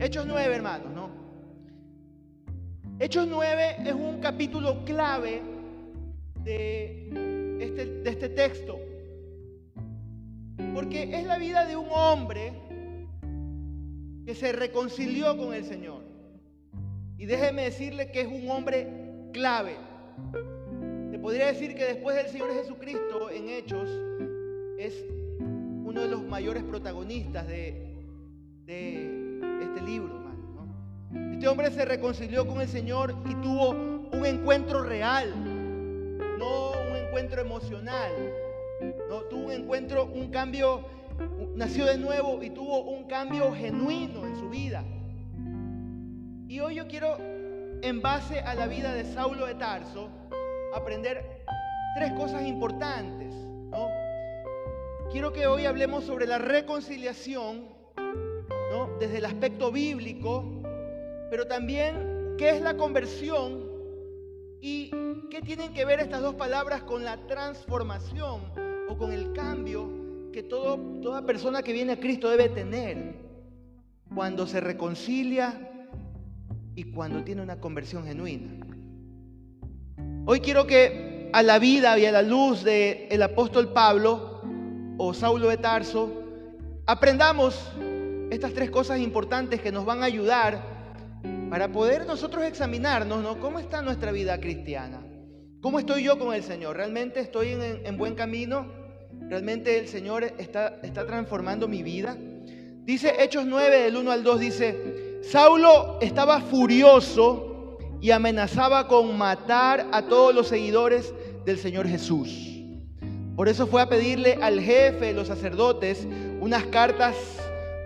Hechos 9, hermanos, ¿no? Hechos 9 es un capítulo clave de este, de este texto. Porque es la vida de un hombre que se reconcilió con el Señor. Y déjeme decirle que es un hombre clave. Se podría decir que después del Señor Jesucristo en Hechos es uno de los mayores protagonistas de, este libro. Este hombre se reconcilió con el Señor y tuvo un encuentro real, no un encuentro emocional. No, tuvo un encuentro, un cambio, nació de nuevo y tuvo un cambio genuino en su vida. Y hoy yo quiero, en base a la vida de Saulo de Tarso, aprender tres cosas importantes. Quiero que hoy hablemos sobre la reconciliación, ¿no? desde el aspecto bíblico, pero también qué es la conversión y qué tienen que ver estas dos palabras con la transformación o con el cambio que todo, toda persona que viene a Cristo debe tener cuando se reconcilia y cuando tiene una conversión genuina. Hoy quiero que a la vida y a la luz del apóstol Pablo o Saulo de Tarso, aprendamos estas tres cosas importantes que nos van a ayudar para poder nosotros examinarnos, ¿no? ¿Cómo está nuestra vida cristiana? ¿Cómo estoy yo con el Señor? ¿Realmente estoy en, buen camino? ¿Realmente el Señor está, está transformando mi vida? Dice Hechos 9 del 1 al 2, dice, Saulo estaba furioso y amenazaba con matar a todos los seguidores del Señor Jesús. Por eso fue a pedirle al jefe de los sacerdotes unas cartas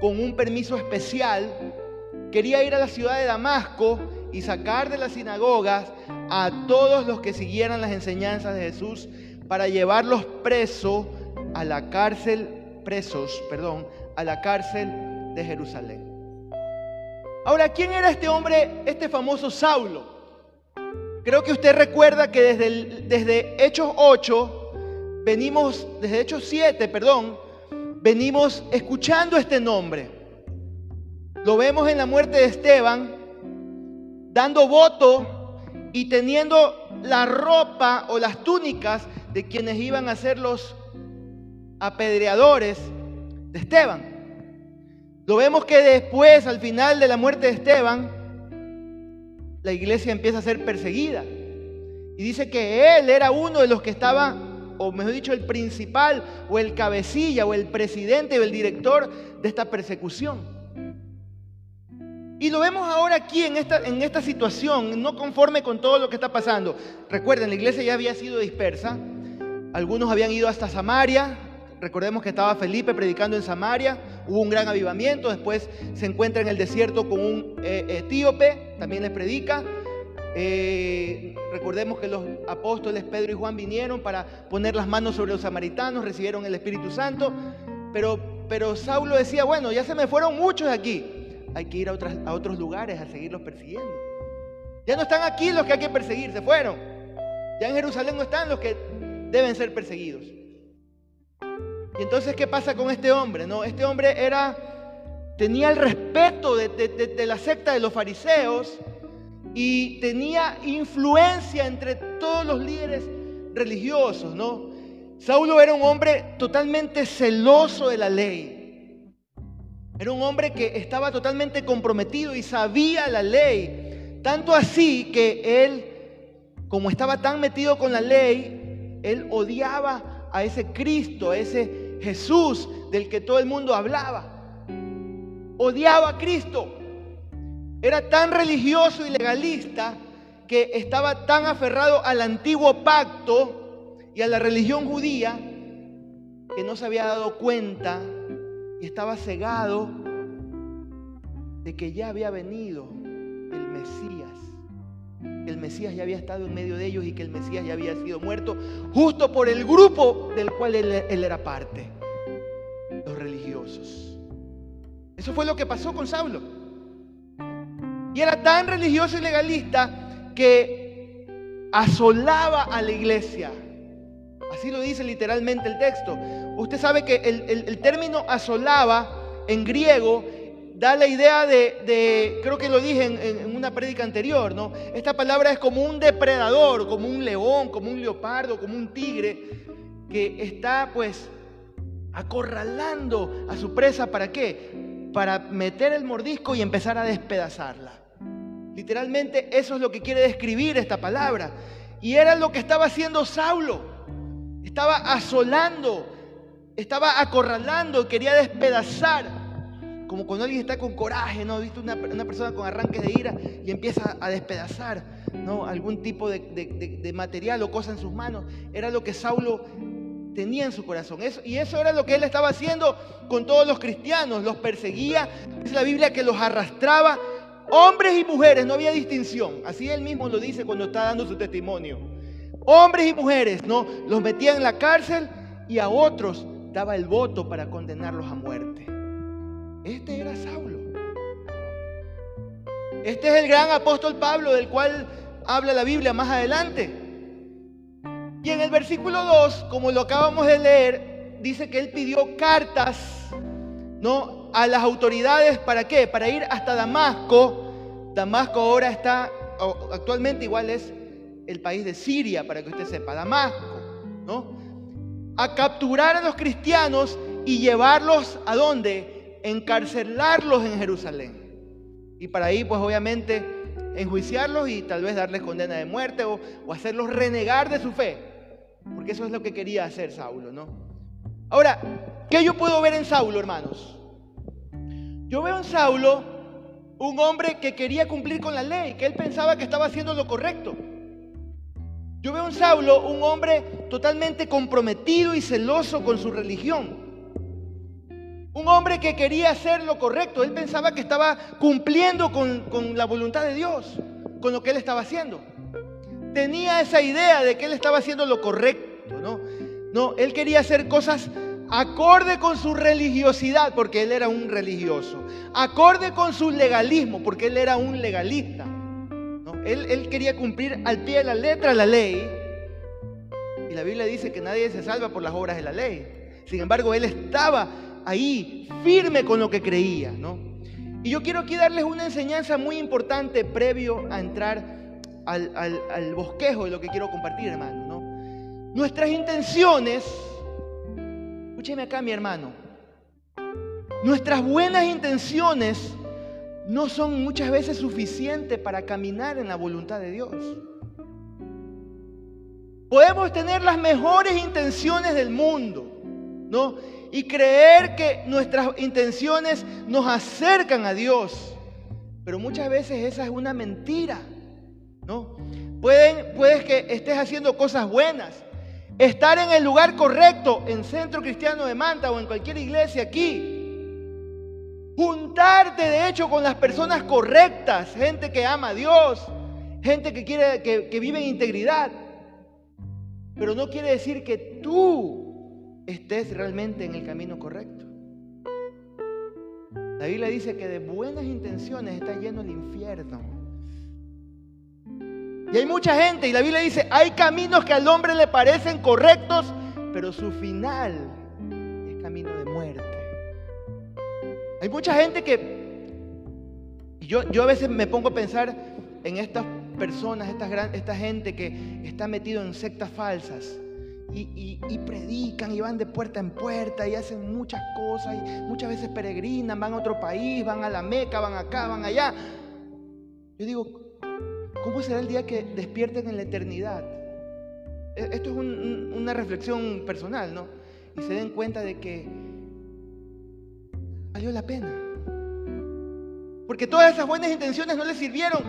con un permiso especial. Quería ir a la ciudad de Damasco y sacar de las sinagogas a todos los que siguieran las enseñanzas de Jesús para llevarlos presos a la cárcel, presos, perdón, a la cárcel de Jerusalén. Ahora, ¿quién era este hombre, este famoso Saulo? Creo que usted recuerda que desde, desde Hechos 8 venimos, desde Hechos 7, perdón, venimos escuchando este nombre. Lo vemos en la muerte de Esteban, dando voto y teniendo la ropa o las túnicas de quienes iban a ser los apedreadores de Esteban. Lo vemos que después, al final de la muerte de Esteban, la iglesia empieza a ser perseguida. Y dice que él era uno de los que estaba o mejor dicho, el principal o el cabecilla o el presidente o el director de esta persecución. Y lo vemos ahora aquí en esta, en esta situación, no conforme con todo lo que está pasando. Recuerden, la iglesia ya había sido dispersa. Algunos habían ido hasta Samaria. Recordemos que estaba Felipe predicando en Samaria. Hubo un gran avivamiento. Después se encuentra en el desierto con un eh, etíope. También les predica. Eh, recordemos que los apóstoles Pedro y Juan vinieron para poner las manos sobre los samaritanos, recibieron el Espíritu Santo, pero, pero Saulo decía, bueno, ya se me fueron muchos de aquí, hay que ir a, a otros lugares a seguirlos persiguiendo. Ya no están aquí los que hay que perseguir, se fueron. Ya en Jerusalén no están los que deben ser perseguidos. Y entonces, ¿qué pasa con este hombre? No, este hombre era, tenía el respeto de la secta de los fariseos, y tenía influencia entre todos los líderes religiosos, ¿no? Saulo era un hombre totalmente celoso de la ley. Era un hombre que estaba totalmente comprometido y sabía la ley. Tanto así que él, como estaba tan metido con la ley, él odiaba a ese Cristo, a ese Jesús del que todo el mundo hablaba. Odiaba a Cristo. Era tan religioso y legalista que estaba tan aferrado al antiguo pacto y a la religión judía que no se había dado cuenta y estaba cegado de que ya había venido el Mesías. El Mesías ya había estado en medio de ellos y que el Mesías ya había sido muerto justo por el grupo del cual él, era parte, los religiosos. Eso fue lo que pasó con Saulo. Y era tan religioso y legalista que asolaba a la iglesia. Así lo dice literalmente el texto. Usted sabe que el, término asolaba en griego da la idea de, creo que lo dije en, en una prédica anterior, ¿no? Esta palabra es como un depredador, como un león, como un leopardo, como un tigre, que está pues acorralando a su presa, ¿para qué? Para meter el mordisco y empezar a despedazarla. Literalmente eso es lo que quiere describir esta palabra. Y era lo que estaba haciendo Saulo. Estaba asolando, estaba acorralando, quería despedazar. Como cuando alguien está con coraje, ¿no? Viste una, una persona con arranques de ira y empieza a despedazar, ¿no? Algún tipo de, de material o cosa en sus manos. Era lo que Saulo tenía en su corazón. Eso, y eso era lo que él estaba haciendo con todos los cristianos. Los perseguía. Es la Biblia que los arrastraba. Hombres y mujeres, no había distinción. Así él mismo lo dice cuando está dando su testimonio. Hombres y mujeres, ¿no? Los metía en la cárcel y a otros daba el voto para condenarlos a muerte. Este era Saulo. Este es el gran apóstol Pablo del cual habla la Biblia más adelante. Y en el versículo 2, como lo acabamos de leer, dice que él pidió cartas, ¿no? A las autoridades, ¿para qué? Para ir hasta Damasco. Damasco ahora está, actualmente igual es el país de Siria, para que usted sepa, Damasco, ¿no? A capturar a los cristianos y llevarlos a dónde? Encarcelarlos en Jerusalén. Y para ahí, pues obviamente, enjuiciarlos y tal vez darles condena de muerte o, o hacerlos renegar de su fe. Porque eso es lo que quería hacer Saulo, ¿no? Ahora, ¿qué yo puedo ver en Saulo, hermanos? Yo veo en Saulo un hombre que quería cumplir con la ley, que él pensaba que estaba haciendo lo correcto. Yo veo en Saulo un hombre totalmente comprometido y celoso con su religión. Un hombre que quería hacer lo correcto. Él pensaba que estaba cumpliendo con, con la voluntad de Dios, con lo que él estaba haciendo tenía esa idea de que él estaba haciendo lo correcto, ¿no? No, él quería hacer cosas acorde con su religiosidad, porque él era un religioso, acorde con su legalismo, porque él era un legalista. Él, él quería cumplir al pie de la letra la ley, y la Biblia dice que nadie se salva por las obras de la ley. Sin embargo, él estaba ahí firme con lo que creía, ¿no? Y yo quiero aquí darles una enseñanza muy importante previo a entrar al, bosquejo de lo que quiero compartir, hermano. ¿no? Nuestras intenciones, escúcheme acá, mi hermano, nuestras buenas intenciones no son muchas veces suficientes para caminar en la voluntad de Dios. Podemos tener las mejores intenciones del mundo, ¿no? Y creer que nuestras intenciones nos acercan a Dios. Pero muchas veces esa es una mentira. ¿no? Pueden, puedes que estés haciendo cosas buenas, estar en el lugar correcto, en Centro Cristiano de Manta o en cualquier iglesia aquí. Juntarte de hecho con las personas correctas, gente que ama a Dios, gente que quiere que, que vive en integridad. Pero no quiere decir que tú estés realmente en el camino correcto. La Biblia dice que de buenas intenciones está lleno el infierno. Y hay mucha gente, y la Biblia dice, hay caminos que al hombre le parecen correctos, pero su final es camino de muerte. Hay mucha gente que, yo, yo a veces me pongo a pensar en estas personas, esta gente que está metido en sectas falsas. Y, y, predican y van de puerta en puerta y hacen muchas cosas y muchas veces peregrinan, van a otro país, van a la Meca, van acá, van allá. Yo digo, ¿Cómo será el día que despierten en la eternidad? E, esto es una reflexión personal, ¿no? Y se den cuenta de que valió la pena. Porque todas esas buenas intenciones no le sirvieron.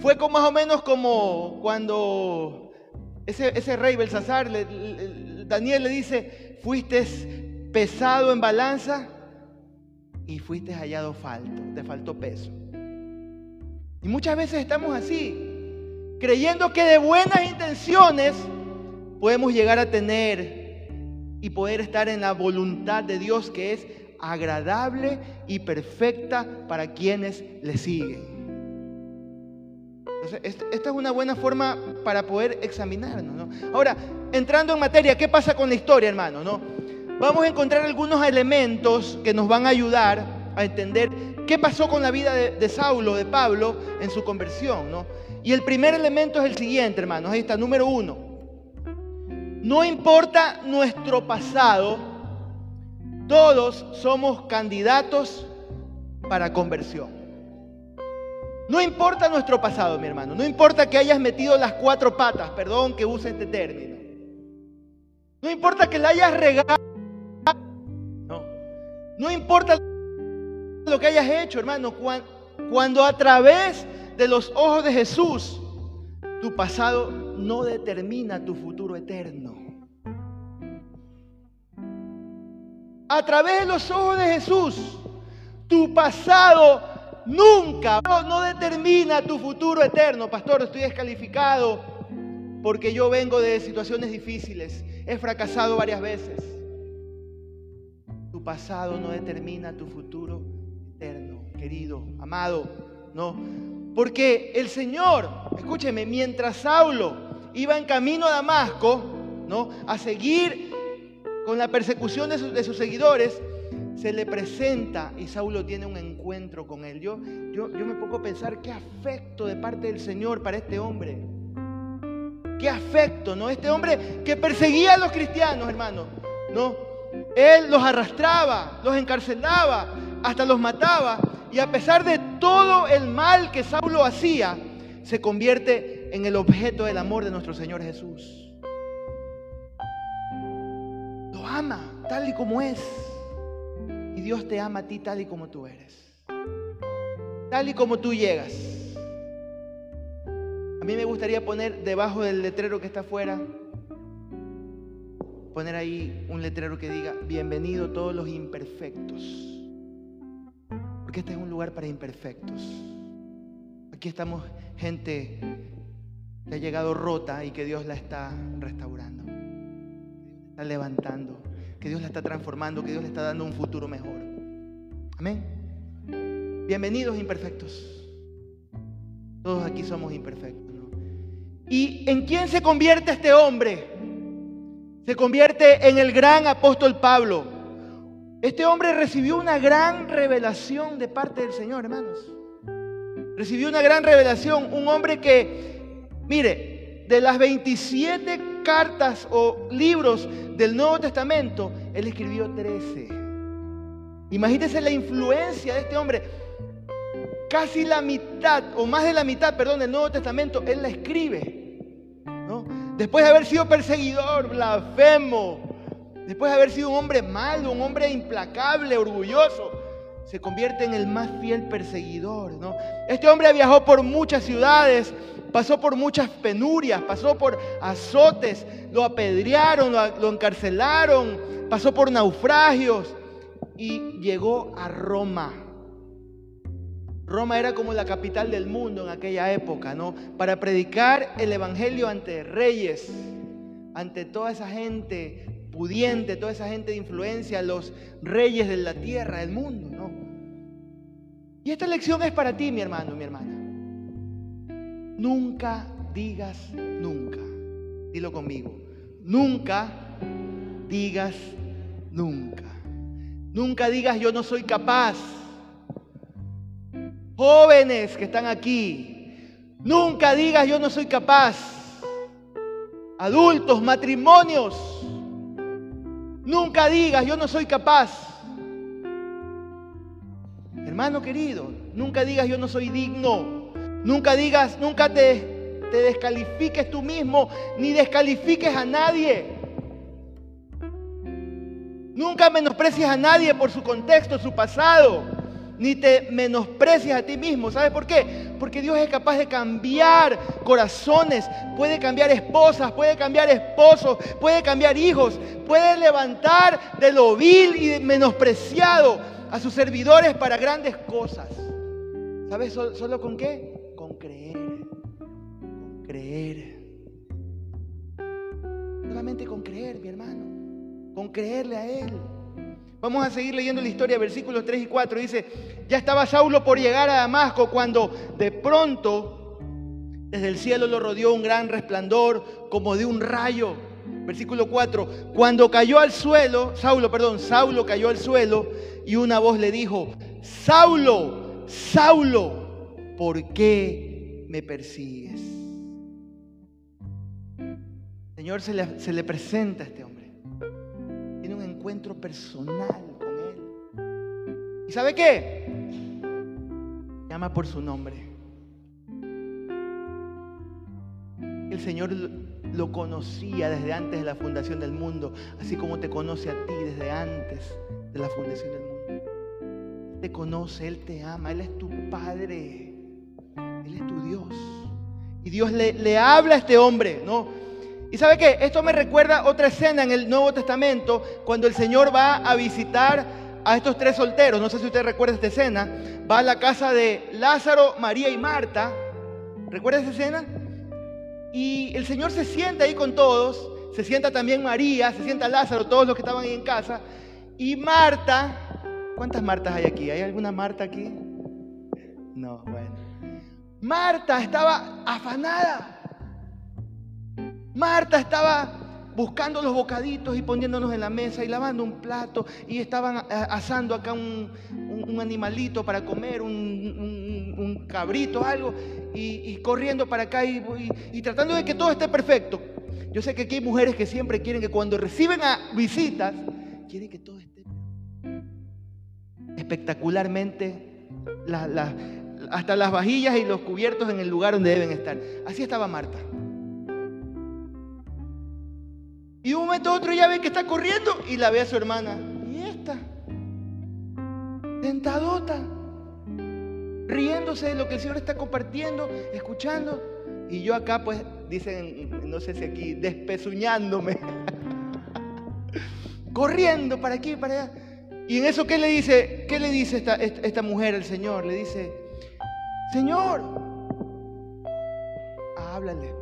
Fue como más o menos como cuando ese, rey Belsasar, Daniel le dice, fuiste pesado en balanza y fuiste hallado falto, te faltó peso. Y muchas veces estamos así creyendo que de buenas intenciones podemos llegar a tener y poder estar en la voluntad de Dios que es agradable y perfecta para quienes le siguen. esta es una buena forma para poder examinarnos. Ahora, entrando en materia, ¿qué pasa con la historia, hermano? ¿no? Vamos a encontrar algunos elementos que nos van a ayudar a entender qué pasó con la vida de, de Saulo, de Pablo, en su conversión, ¿no? Y el primer elemento es el siguiente, hermanos. Ahí está, número uno. No importa nuestro pasado, todos somos candidatos para conversión. No importa nuestro pasado, mi hermano. No importa que hayas metido las cuatro patas, perdón que use este término. No importa que la hayas regado. No. No importa lo que hayas hecho, hermano. Cuando a través de los ojos de Jesús, tu pasado no determina tu futuro eterno. A través de los ojos de Jesús, tu pasado nunca no determina tu futuro eterno. Pastor, estoy descalificado porque yo vengo de situaciones difíciles. He fracasado varias veces. Tu pasado no determina tu futuro eterno, querido, amado. No, porque el Señor, escúcheme, mientras Saulo iba en camino a Damasco, ¿no? A seguir con la persecución de, sus seguidores, se le presenta y Saulo tiene un encuentro con él. Yo, yo, yo me pongo a pensar qué afecto de parte del Señor para este hombre. Qué afecto, ¿no? Este hombre que perseguía a los cristianos, hermano, ¿no? Él los arrastraba, los encarcelaba, hasta los mataba. Y a pesar de todo el mal que Saulo hacía, se convierte en el objeto del amor de nuestro Señor Jesús. Lo ama tal y como es. Y Dios te ama a ti tal y como tú eres. Tal y como tú llegas. A mí me gustaría poner debajo del letrero que está afuera, poner ahí un letrero que diga, bienvenido todos los imperfectos. Porque este es un lugar para imperfectos. Aquí estamos gente que ha llegado rota y que Dios la está restaurando. está levantando. Que Dios la está transformando. Que Dios le está dando un futuro mejor. Amén. Bienvenidos imperfectos. Todos aquí somos imperfectos. ¿Y en quién se convierte este hombre? Se convierte en el gran apóstol Pablo. Este hombre recibió una gran revelación de parte del Señor, hermanos. Recibió una gran revelación. Un hombre que, mire, de las 27 cartas o libros del Nuevo Testamento, él escribió 13. Imagínense la influencia de este hombre. Casi la mitad, o más de la mitad, perdón, del Nuevo Testamento, él la escribe. Después de haber sido perseguidor, blasfemo, Después de haber sido un hombre malo, un hombre implacable, orgulloso, se convierte en el más fiel perseguidor. ¿no? Este hombre viajó por muchas ciudades, pasó por muchas penurias, pasó por azotes, lo apedrearon, lo, encarcelaron, pasó por naufragios y llegó a Roma. Roma era como la capital del mundo en aquella época, ¿no? Para predicar el evangelio ante reyes, ante toda esa gente pudiente, toda esa gente de influencia, los reyes de la tierra, del mundo, ¿no? Y esta lección es para ti, mi hermano, mi hermana. Nunca digas nunca. Dilo conmigo. Nunca digas nunca. Nunca digas yo no soy capaz. Jóvenes que están aquí, nunca digas yo no soy capaz. Adultos, matrimonios, Nunca digas, yo no soy capaz. Hermano querido, nunca digas, yo no soy digno. Nunca digas, nunca te, te descalifiques tú mismo, ni descalifiques a nadie. Nunca menosprecies a nadie por su contexto, su pasado ni te menosprecias a ti mismo. ¿Sabes por qué? Porque Dios es capaz de cambiar corazones, puede cambiar esposas, puede cambiar esposos, puede cambiar hijos, puede levantar de lo vil y menospreciado a sus servidores para grandes cosas. ¿Sabes solo con qué? Con creer. Con creer. Solamente con creer, mi hermano. Con creerle a Él. Vamos a seguir leyendo la historia, versículos 3 y 4. Dice, ya estaba Saulo por llegar a Damasco cuando de pronto desde el cielo lo rodeó un gran resplandor como de un rayo. Versículo 4, cuando cayó al suelo, Saulo, perdón, Saulo cayó al suelo y una voz le dijo, Saulo, Saulo, ¿por qué me persigues? Señor se le, se le presenta a este hombre. Encuentro personal con él. ¿Y sabe qué? Llama por su nombre. El Señor lo conocía desde antes de la fundación del mundo, así como te conoce a ti desde antes de la fundación del mundo. Él te conoce, Él te ama, Él es tu Padre, Él es tu Dios. Y Dios le habla a este hombre, ¿no? Y sabe qué, esto me recuerda otra escena en el Nuevo Testamento, cuando el Señor va a visitar a estos tres solteros. No sé si usted recuerda esta escena. Va a la casa de Lázaro, María y Marta. ¿Recuerda esa escena? Y el Señor se sienta ahí con todos, se sienta también María, se sienta Lázaro, todos los que estaban ahí en casa. Y Marta, ¿cuántas Martas hay aquí? ¿Hay alguna Marta aquí? No, bueno. Marta estaba afanada. Marta estaba buscando los bocaditos y poniéndonos en la mesa y lavando un plato y estaban asando acá un, animalito para comer, un, cabrito, algo, y, corriendo para acá y, y, tratando de que todo esté perfecto. Yo sé que aquí hay mujeres que siempre quieren que cuando reciben a visitas, quieren que todo esté espectacularmente, hasta las vajillas y los cubiertos en el lugar donde deben estar. Así estaba Marta. Y un momento otro ya ve que está corriendo y la ve a su hermana. ¿Y esta? Tentadota. Riéndose de lo que el Señor está compartiendo, escuchando. Y yo acá, pues, dicen, no sé si aquí, despezuñándome. Corriendo para aquí, para allá. Y en eso, ¿qué le dice? ¿Qué le dice esta, esta mujer al Señor? Le dice, Señor, háblale.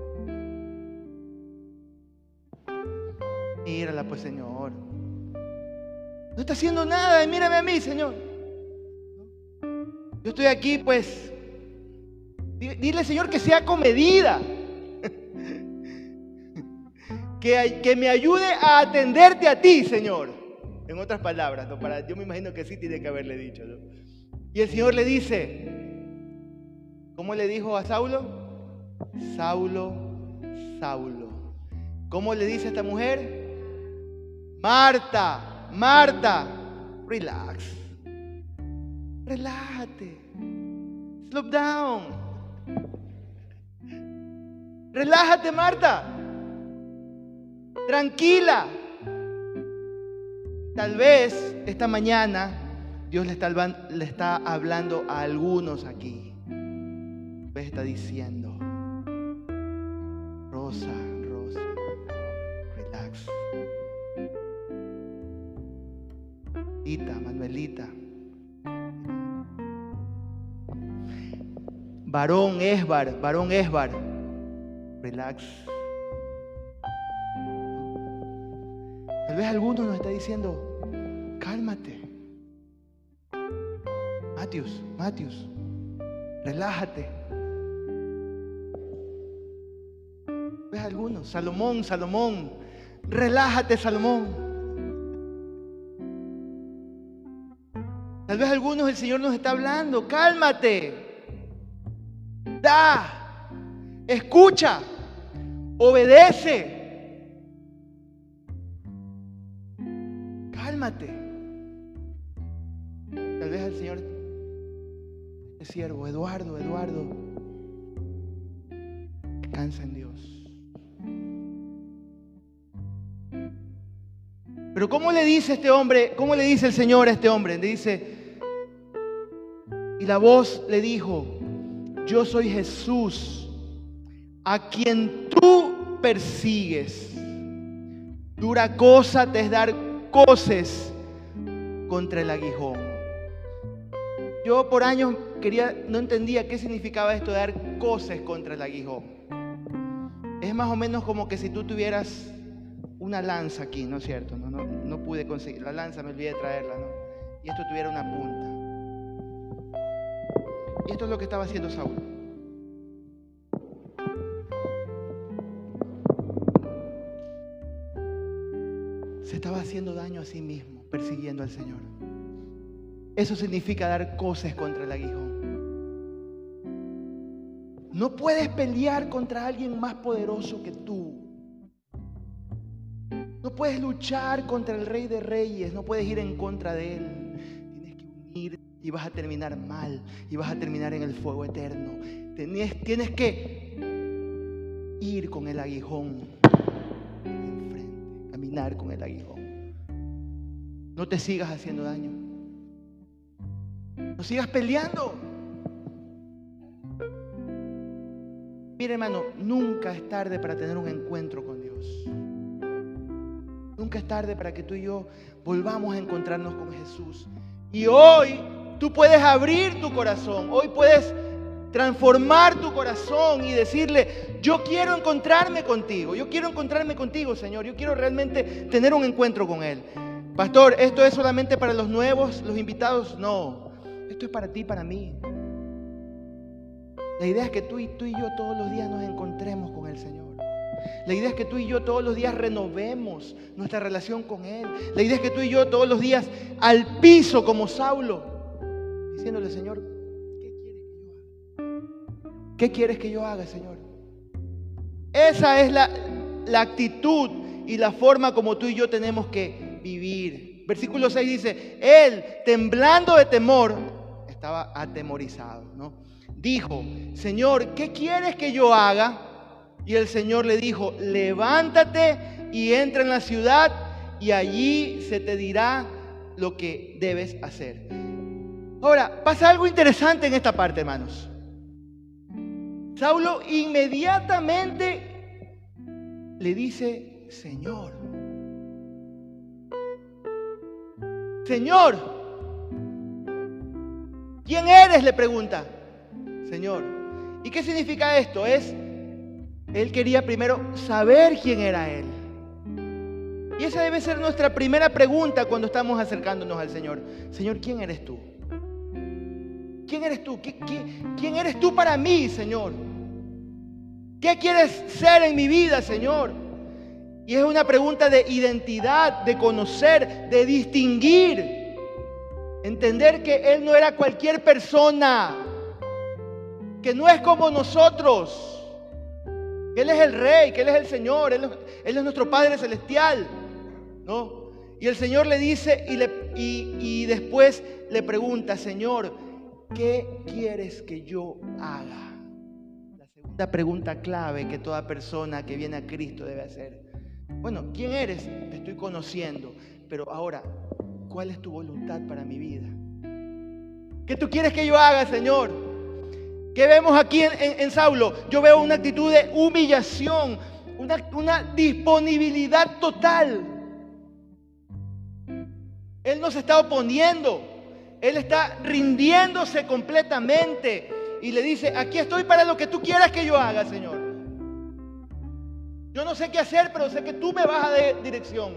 Mírala pues, Señor. No está haciendo nada, mírame a mí, Señor. Yo estoy aquí, pues. Dile, Señor, que sea comedida. que, que me ayude a atenderte a ti, Señor. En otras palabras. Para, yo me imagino que sí tiene que haberle dicho. Y el Señor le dice, ¿cómo le dijo a Saulo? Saulo, Saulo. ¿Cómo le dice a esta mujer? Marta, Marta, relax. Relájate. Slow down. Relájate, Marta. Tranquila. Tal vez esta mañana Dios le está, hablando a algunos aquí. Pues está diciendo, Rosa, Varón Esbar, varón Esbar. Relax. Tal vez alguno nos está diciendo, cálmate. Matius, Matius, relájate. ¿Ves algunos? Salomón, Salomón, relájate, Salomón. Tal vez algunos el Señor nos está hablando, cálmate, da, escucha, obedece, cálmate. Tal vez el Señor, este siervo, Eduardo, Eduardo, descansa en Dios. Pero ¿cómo le dice este hombre, cómo le dice el Señor a este hombre? Le dice, la voz le dijo, yo soy Jesús, a quien tú persigues. Dura cosa te es dar coces contra el aguijón. Yo por años quería, no entendía qué significaba esto de dar coces contra el aguijón. Es más o menos como que si tú tuvieras una lanza aquí, ¿no es cierto? No, no, pude conseguir, la lanza me olvidé de traerla, ¿no? Y esto tuviera una punta. Y esto es lo que estaba haciendo Saúl. Se estaba haciendo daño a sí mismo, persiguiendo al Señor. eso significa dar cosas contra el aguijón. No puedes pelear contra alguien más poderoso que tú. No puedes luchar contra el rey de reyes, no puedes ir en contra de él. Y vas a terminar mal y vas a terminar en el fuego eterno. Tienes, tienes que ir con el aguijón enfrente, caminar con el aguijón. No te sigas haciendo daño. No sigas peleando. Mire hermano, nunca es tarde para tener un encuentro con Dios. Nunca es tarde para que tú y yo volvamos a encontrarnos con Jesús. Y hoy tú puedes abrir tu corazón, hoy puedes transformar tu corazón y decirle, yo quiero encontrarme contigo, yo quiero encontrarme contigo, Señor, yo quiero realmente tener un encuentro con Él. Pastor, ¿esto es solamente para los nuevos, los invitados? No, esto es para ti, para mí. La idea es que tú y, tú y yo todos los días nos encontremos con el Señor. La idea es que tú y yo todos los días renovemos nuestra relación con Él. La idea es que tú y yo todos los días al piso como Saulo, Señor, ¿qué quieres que yo haga? ¿Qué quieres que yo haga, Señor? Esa es la, la actitud y la forma como tú y yo tenemos que vivir. Versículo 6 dice, Él, temblando de temor, estaba atemorizado, ¿no? dijo, Señor, ¿qué quieres que yo haga? Y el Señor le dijo, levántate y entra en la ciudad y allí se te dirá lo que debes hacer. Ahora, pasa algo interesante en esta parte, hermanos. Saulo inmediatamente le dice, Señor, Señor, ¿quién eres? Le pregunta. Señor. ¿Y qué significa esto? Es, Él quería primero saber quién era Él. Y esa debe ser nuestra primera pregunta cuando estamos acercándonos al Señor. Señor, ¿quién eres tú? ¿Quién eres tú? quién eres tú para mí, Señor? ¿Qué quieres ser en mi vida, Señor? Y es una pregunta de identidad, de conocer, de distinguir. Entender que Él no era cualquier persona que no es como nosotros. Él es el Rey, que Él es el Señor, Él, es nuestro Padre Celestial. ¿no? Y el Señor le dice y, le, y después le pregunta, Señor, ¿qué quieres que yo haga? La segunda pregunta clave que toda persona que viene a Cristo debe hacer. Bueno, ¿quién eres? Te estoy conociendo, pero ahora, ¿cuál es tu voluntad para mi vida? ¿Qué tú quieres que yo haga, Señor? ¿Qué vemos aquí en, Saulo? Yo veo una actitud de humillación, una, una disponibilidad total. Él no se está oponiendo, Él está rindiéndose completamente y le dice, aquí estoy para lo que tú quieras que yo haga, Señor. Yo no sé qué hacer, pero sé que tú me vas a dar dirección.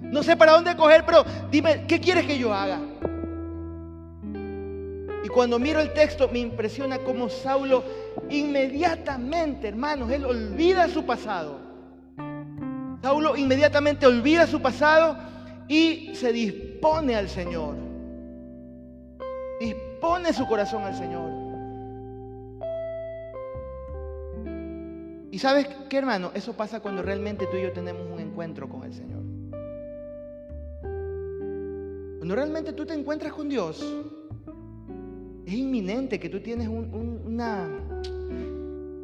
No sé para dónde coger, pero dime, ¿qué quieres que yo haga? Y cuando miro el texto me impresiona cómo Saulo inmediatamente, hermanos, él olvida su pasado. Saulo inmediatamente olvida su pasado y se dispone al Señor. Dispone su corazón al Señor. Y sabes qué, hermano, eso pasa cuando realmente tú y yo tenemos un encuentro con el Señor. Cuando realmente tú te encuentras con Dios, es inminente, que tú tienes una...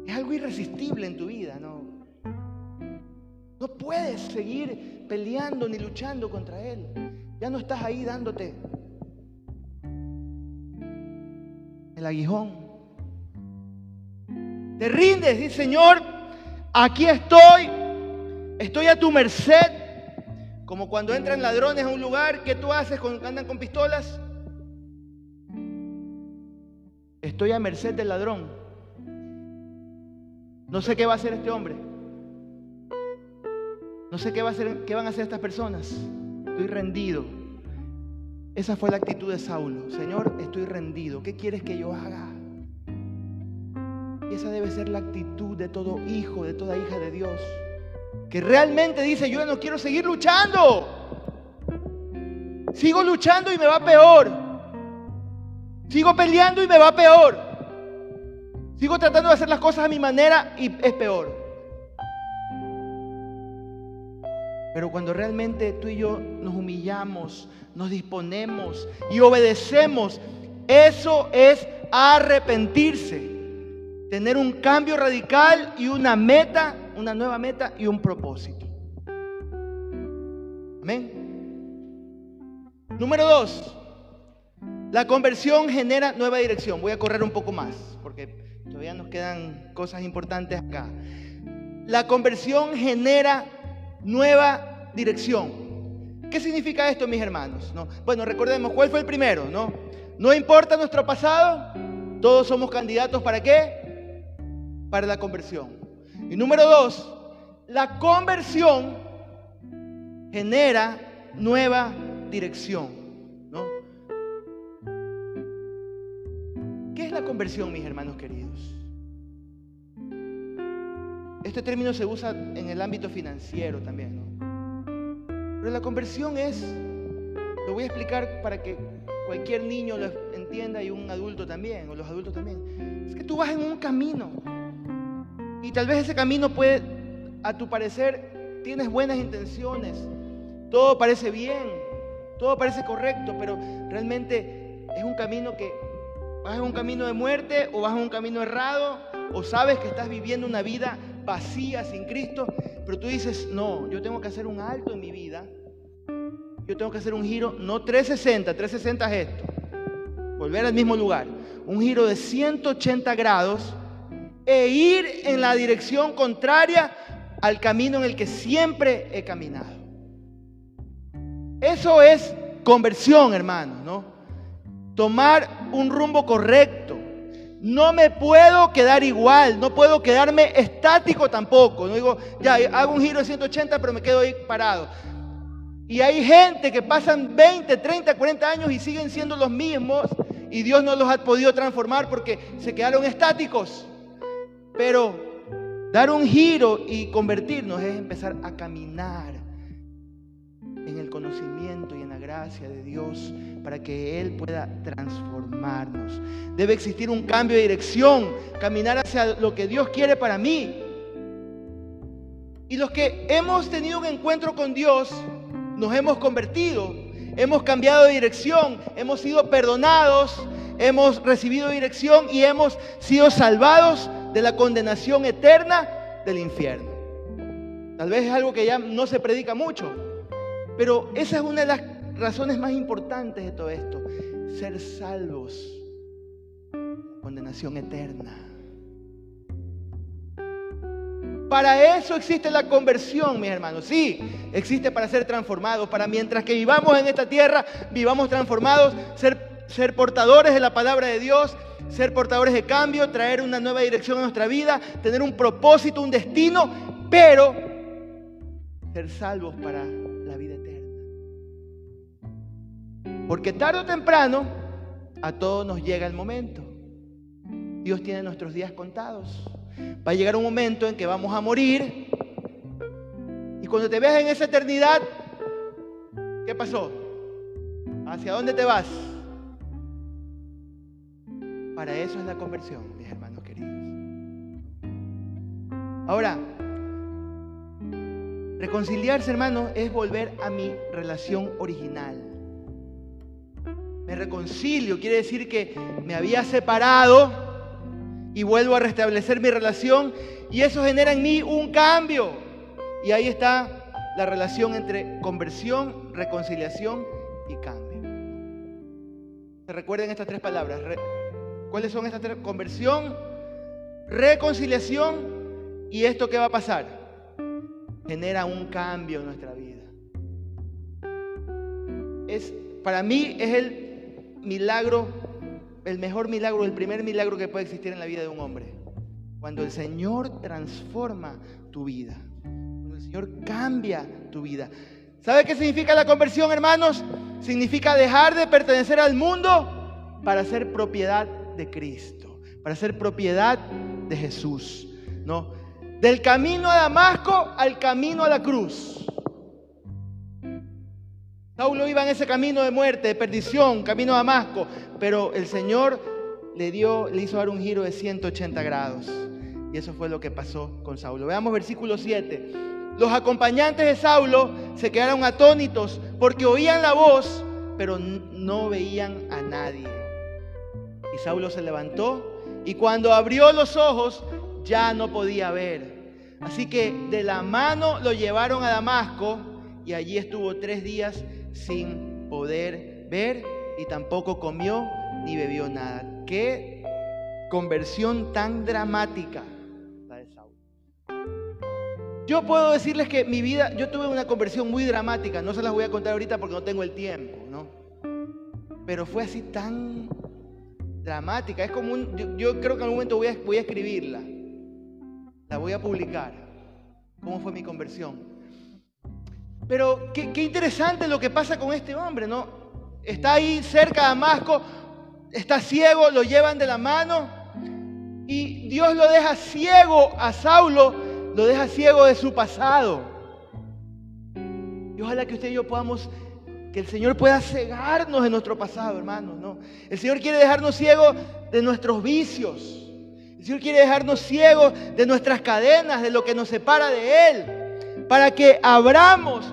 Es algo irresistible en tu vida, ¿no? No puedes seguir peleando ni luchando contra Él. Ya no estás ahí dándote el aguijón. Te rindes, dice Señor, aquí estoy, estoy a tu merced. Como cuando entran ladrones a un lugar, ¿qué tú haces cuando andan con pistolas? Estoy a merced del ladrón. No sé qué va a hacer este hombre. No sé qué, va a hacer, qué van a hacer estas personas. Estoy rendido. Esa fue la actitud de Saulo. Señor, estoy rendido. ¿Qué quieres que yo haga? Y esa debe ser la actitud de todo hijo, de toda hija de Dios. Que realmente dice, yo no quiero seguir luchando. Sigo luchando y me va peor. Sigo peleando y me va peor. Sigo tratando de hacer las cosas a mi manera y es peor. Pero cuando realmente tú y yo nos humillamos, nos disponemos y obedecemos, eso es arrepentirse. Tener un cambio radical y una meta, una nueva meta y un propósito. Amén. Número dos, la conversión genera nueva dirección. Voy a correr un poco más porque todavía nos quedan cosas importantes acá. La conversión genera nueva dirección. ¿Qué significa esto, mis hermanos? ¿No? Bueno, recordemos, ¿cuál fue el primero? ¿No? no importa nuestro pasado, todos somos candidatos para qué? Para la conversión. Y número dos, la conversión genera nueva dirección. ¿Qué es la conversión, mis hermanos queridos? Este término se usa en el ámbito financiero también. Pero la conversión es, lo voy a explicar para que cualquier niño lo entienda y un adulto también, o los adultos también. Es que tú vas en un camino y tal vez ese camino puede, a tu parecer, tienes buenas intenciones, todo parece bien, todo parece correcto, pero realmente es un camino que vas en un camino de muerte o vas en un camino errado o sabes que estás viviendo una vida vacía sin Cristo, pero tú dices, no, yo tengo que hacer un alto en mi vida yo tengo que hacer un giro, no 360, 360 es esto, volver al mismo lugar, un giro de 180 grados e ir en la dirección contraria al camino en el que siempre he caminado. Eso es conversión, hermano, ¿no? Tomar un rumbo correcto. No me puedo quedar igual, no puedo quedarme estático tampoco. No digo, ya, hago un giro de 180, pero me quedo ahí parado. Y hay gente que pasan 20, 30, 40 años y siguen siendo los mismos y Dios no los ha podido transformar porque se quedaron estáticos. Pero dar un giro y convertirnos es empezar a caminar en el conocimiento y en la gracia de Dios para que Él pueda transformarnos. Debe existir un cambio de dirección, caminar hacia lo que Dios quiere para mí. Y los que hemos tenido un encuentro con Dios, nos hemos convertido, hemos cambiado de dirección, hemos sido perdonados, hemos recibido dirección y hemos sido salvados de la condenación eterna del infierno. Tal vez es algo que ya no se predica mucho, pero esa es una de las razones más importantes de todo esto, ser salvos, condenación eterna. Para eso existe la conversión, mis hermanos. Sí, existe para ser transformados, para mientras que vivamos en esta tierra, vivamos transformados, ser, ser portadores de la palabra de Dios, ser portadores de cambio, traer una nueva dirección a nuestra vida, tener un propósito, un destino, pero ser salvos para la vida eterna. Porque tarde o temprano a todos nos llega el momento. Dios tiene nuestros días contados. Va a llegar un momento en que vamos a morir. Y cuando te veas en esa eternidad, ¿qué pasó? ¿Hacia dónde te vas? Para eso es la conversión, mis hermanos queridos. Ahora, reconciliarse, hermano, es volver a mi relación original. Reconcilio, quiere decir que me había separado y vuelvo a restablecer mi relación y eso genera en mí un cambio. Y ahí está la relación entre conversión, reconciliación y cambio. ¿Se recuerden estas tres palabras? ¿Cuáles son estas tres? Conversión, reconciliación y esto qué va a pasar? Genera un cambio en nuestra vida. Es, para mí es el milagro el mejor milagro, el primer milagro que puede existir en la vida de un hombre. Cuando el Señor transforma tu vida. Cuando el Señor cambia tu vida. ¿Sabe qué significa la conversión, hermanos? Significa dejar de pertenecer al mundo para ser propiedad de Cristo, para ser propiedad de Jesús, ¿no? Del camino a Damasco al camino a la cruz. Saulo iba en ese camino de muerte, de perdición, camino a Damasco, pero el Señor le dio, le hizo dar un giro de 180 grados. Y eso fue lo que pasó con Saulo. Veamos versículo 7. Los acompañantes de Saulo se quedaron atónitos porque oían la voz, pero no veían a nadie. Y Saulo se levantó y cuando abrió los ojos ya no podía ver. Así que de la mano lo llevaron a Damasco y allí estuvo tres días sin poder ver y tampoco comió ni bebió nada. Qué conversión tan dramática. Yo puedo decirles que mi vida, yo tuve una conversión muy dramática, no se las voy a contar ahorita porque no tengo el tiempo, ¿no? Pero fue así tan dramática, es como un, yo, creo que en algún momento voy a escribirla, la voy a publicar, cómo fue mi conversión. Pero qué, interesante lo que pasa con este hombre, ¿no? Está ahí cerca de Damasco, está ciego, lo llevan de la mano y Dios lo deja ciego a Saulo, lo deja ciego de su pasado. Y ojalá que usted y yo podamos, que el Señor pueda cegarnos de nuestro pasado, hermano, ¿no? El Señor quiere dejarnos ciegos de nuestros vicios. El Señor quiere dejarnos ciegos de nuestras cadenas, de lo que nos separa de Él para que abramos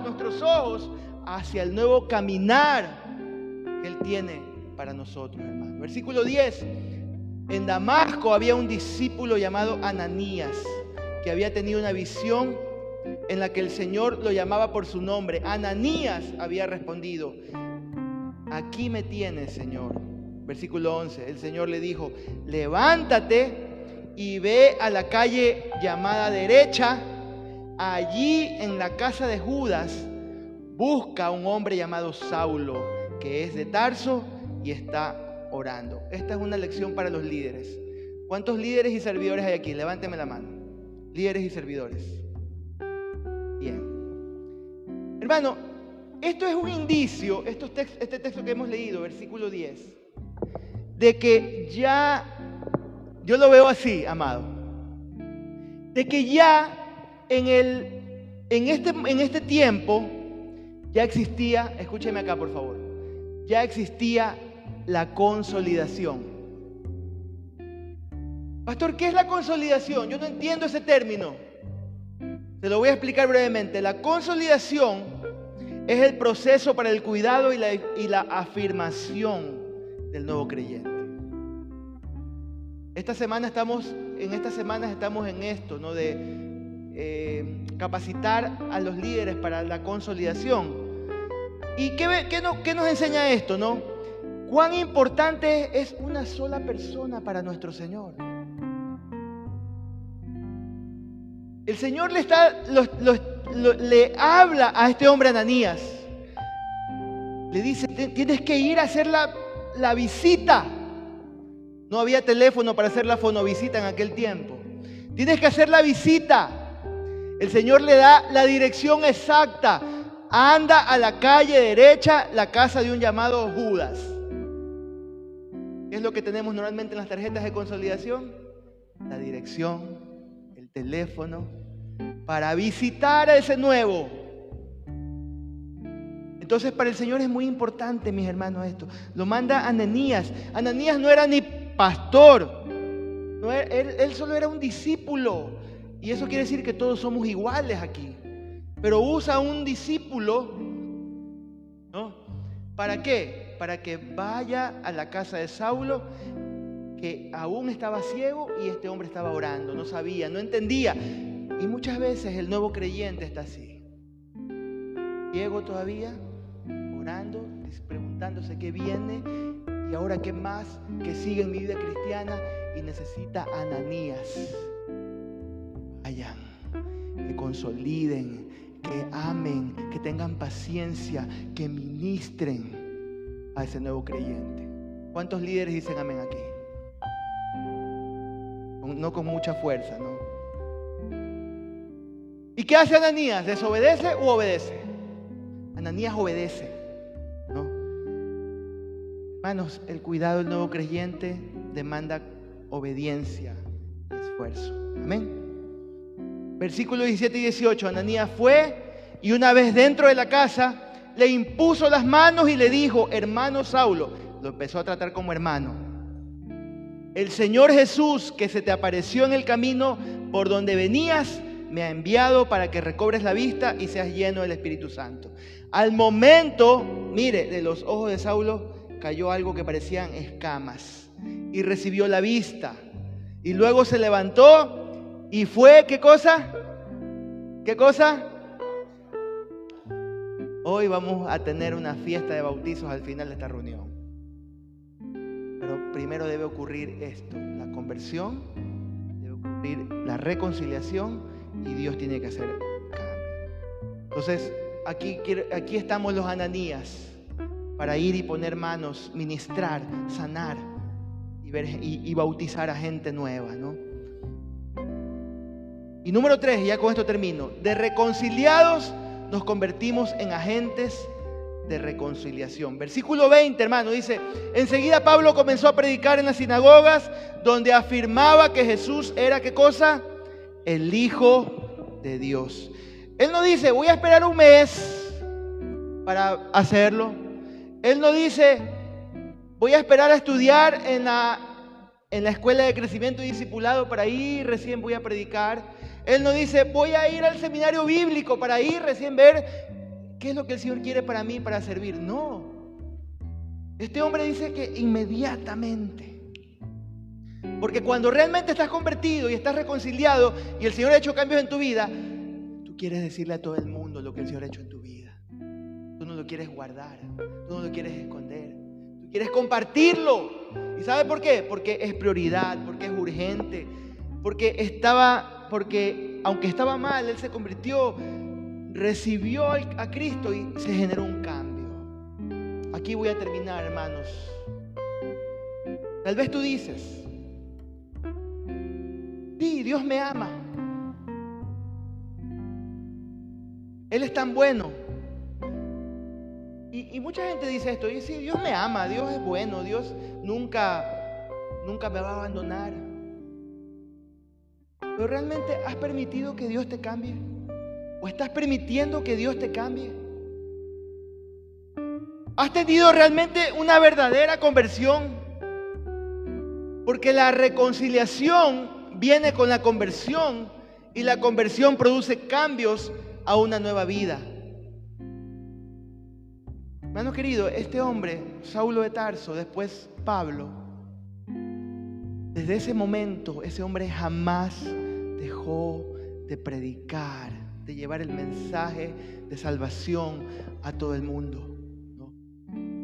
hacia el nuevo caminar que Él tiene para nosotros, hermano. Versículo 10. En Damasco había un discípulo llamado Ananías, que había tenido una visión en la que el Señor lo llamaba por su nombre. Ananías había respondido, aquí me tienes, Señor. Versículo 11, el Señor le dijo, levántate y ve a la calle llamada derecha allí en la casa de Judas busca a un hombre llamado Saulo, que es de Tarso y está orando. Esta es una lección para los líderes. ¿Cuántos líderes y servidores hay aquí? Levánteme la mano. Líderes y servidores. Bien. Hermano, esto es un indicio, este texto que hemos leído, versículo 10, de que ya, yo lo veo así, amado, de que ya en, el, en, este, en este tiempo ya existía, escúcheme acá por favor, ya existía la consolidación. Pastor, ¿qué es la consolidación? Yo no entiendo ese término. Se lo voy a explicar brevemente. La consolidación es el proceso para el cuidado y la, y la afirmación del nuevo creyente. Esta semana estamos, en estas semanas estamos en esto, ¿no? De eh, capacitar a los líderes para la consolidación. ¿Y qué, qué, nos enseña esto, no? Cuán importante es una sola persona para nuestro Señor. El Señor le, está, le habla a este hombre Ananías. Le dice, tienes que ir a hacer la, la visita. No había teléfono para hacer la fonovisita en aquel tiempo. Tienes que hacer la visita. El Señor le da la dirección exacta. Anda a la calle derecha, la casa de un llamado Judas. ¿Qué es lo que tenemos normalmente en las tarjetas de consolidación? La dirección, el teléfono, para visitar a ese nuevo. Entonces para el Señor es muy importante, mis hermanos, esto. Lo manda Ananías. Ananías no era ni pastor, él, él solo era un discípulo. Y eso quiere decir que todos somos iguales aquí. Pero usa un discípulo, ¿no? ¿Para qué? Para que vaya a la casa de Saulo, que aún estaba ciego y este hombre estaba orando, no sabía, no entendía. Y muchas veces el nuevo creyente está así. Ciego todavía, orando, preguntándose qué viene y ahora qué más, que sigue en mi vida cristiana y necesita Ananías que consoliden, que amen, que tengan paciencia, que ministren a ese nuevo creyente. ¿Cuántos líderes dicen amén aquí? No con mucha fuerza, ¿no? ¿Y qué hace Ananías? ¿Desobedece u obedece? Ananías obedece, ¿no? Hermanos, el cuidado del nuevo creyente demanda obediencia y esfuerzo. Amén. Versículos 17 y 18. Ananías fue y una vez dentro de la casa le impuso las manos y le dijo, hermano Saulo, lo empezó a tratar como hermano. El Señor Jesús que se te apareció en el camino por donde venías, me ha enviado para que recobres la vista y seas lleno del Espíritu Santo. Al momento, mire, de los ojos de Saulo cayó algo que parecían escamas y recibió la vista. Y luego se levantó y fue, ¿qué cosa? ¿Qué cosa? Hoy vamos a tener una fiesta de bautizos al final de esta reunión. Pero primero debe ocurrir esto, la conversión, debe ocurrir la reconciliación y Dios tiene que hacer cambio. Entonces, aquí, aquí estamos los ananías para ir y poner manos, ministrar, sanar y, y bautizar a gente nueva, ¿no? Y número tres, ya con esto termino, de reconciliados nos convertimos en agentes de reconciliación. Versículo 20, hermano, dice, enseguida Pablo comenzó a predicar en las sinagogas donde afirmaba que Jesús era qué cosa? El Hijo de Dios. Él no dice, voy a esperar un mes para hacerlo. Él no dice, voy a esperar a estudiar en la, en la escuela de crecimiento y discipulado para ir, recién voy a predicar. Él no dice, voy a ir al seminario bíblico para ir recién ver qué es lo que el Señor quiere para mí para servir. No. Este hombre dice que inmediatamente. Porque cuando realmente estás convertido y estás reconciliado y el Señor ha hecho cambios en tu vida, tú quieres decirle a todo el mundo lo que el Señor ha hecho en tu vida. Tú no lo quieres guardar, tú no lo quieres esconder, tú quieres compartirlo. ¿Y sabes por qué? Porque es prioridad, porque es urgente, porque estaba porque aunque estaba mal, él se convirtió, recibió a Cristo y se generó un cambio. Aquí voy a terminar, hermanos. Tal vez tú dices, sí, Dios me ama. Él es tan bueno. Y, mucha gente dice esto, y sí, Dios me ama, Dios es bueno, Dios nunca, nunca me va a abandonar. ¿Pero realmente has permitido que Dios te cambie? ¿O estás permitiendo que Dios te cambie? ¿Has tenido realmente una verdadera conversión? Porque la reconciliación viene con la conversión y la conversión produce cambios a una nueva vida. Hermano querido, este hombre, Saulo de Tarso, después Pablo, desde ese momento ese hombre jamás dejó de predicar, de llevar el mensaje de salvación a todo el mundo.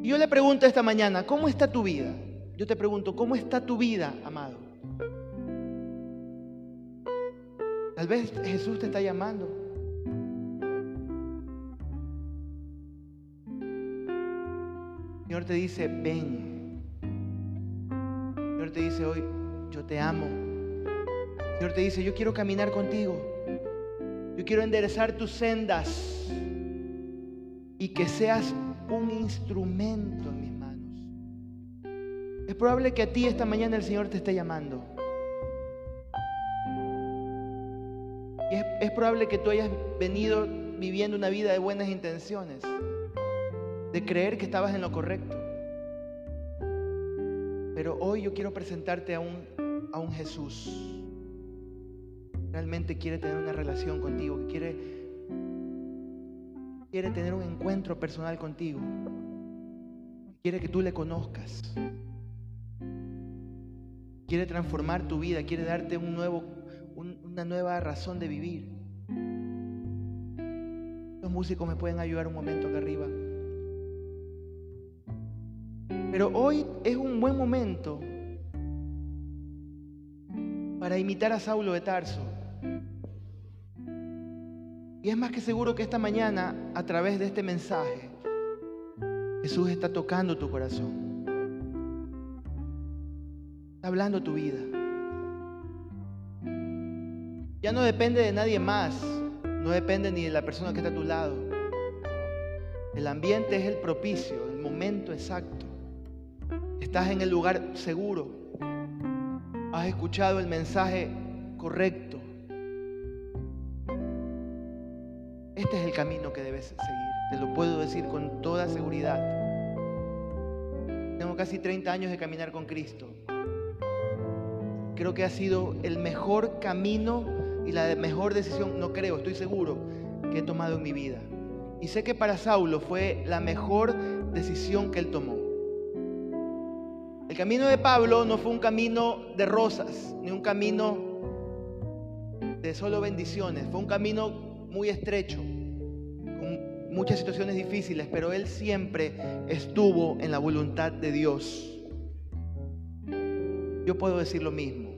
Y yo le pregunto esta mañana, ¿cómo está tu vida? Yo te pregunto, ¿cómo está tu vida, amado? Tal vez Jesús te está llamando. Señor te dice, ven. Señor te dice hoy, yo te amo. Señor te dice, yo quiero caminar contigo. Yo quiero enderezar tus sendas y que seas un instrumento en mis manos. Es probable que a ti esta mañana el Señor te esté llamando. Y es, es probable que tú hayas venido viviendo una vida de buenas intenciones, de creer que estabas en lo correcto. Pero hoy yo quiero presentarte a un, a un Jesús realmente quiere tener una relación contigo, que quiere, quiere tener un encuentro personal contigo, quiere que tú le conozcas, quiere transformar tu vida, quiere darte un nuevo, una nueva razón de vivir. Los músicos me pueden ayudar un momento acá arriba. Pero hoy es un buen momento para imitar a Saulo de Tarso. Y es más que seguro que esta mañana, a través de este mensaje, Jesús está tocando tu corazón. Está hablando tu vida. Ya no depende de nadie más. No depende ni de la persona que está a tu lado. El ambiente es el propicio, el momento exacto. Estás en el lugar seguro. Has escuchado el mensaje correcto. Este es el camino que debes seguir. te lo puedo decir con toda seguridad. Tengo casi 30 años de caminar con Cristo. Creo que ha sido el mejor camino y la mejor decisión, no creo, estoy seguro, que he tomado en mi vida. Y sé que para Saulo fue la mejor decisión que él tomó. El camino de Pablo no fue un camino de rosas, ni un camino de solo bendiciones, fue un camino muy estrecho, con muchas situaciones difíciles, pero él siempre estuvo en la voluntad de Dios. Yo puedo decir lo mismo.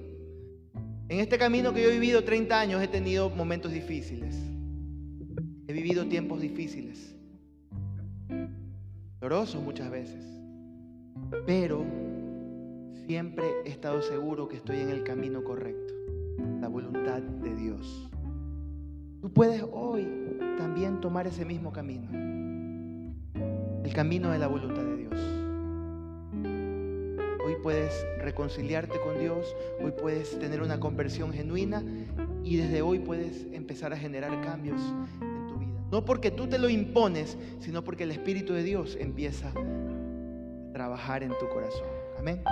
En este camino que yo he vivido 30 años he tenido momentos difíciles. He vivido tiempos difíciles. Dolorosos muchas veces. Pero siempre he estado seguro que estoy en el camino correcto. La voluntad de Dios. Tú puedes hoy también tomar ese mismo camino. El camino de la voluntad de Dios. Hoy puedes reconciliarte con Dios, hoy puedes tener una conversión genuina y desde hoy puedes empezar a generar cambios en tu vida. No porque tú te lo impones, sino porque el Espíritu de Dios empieza a trabajar en tu corazón. Amén.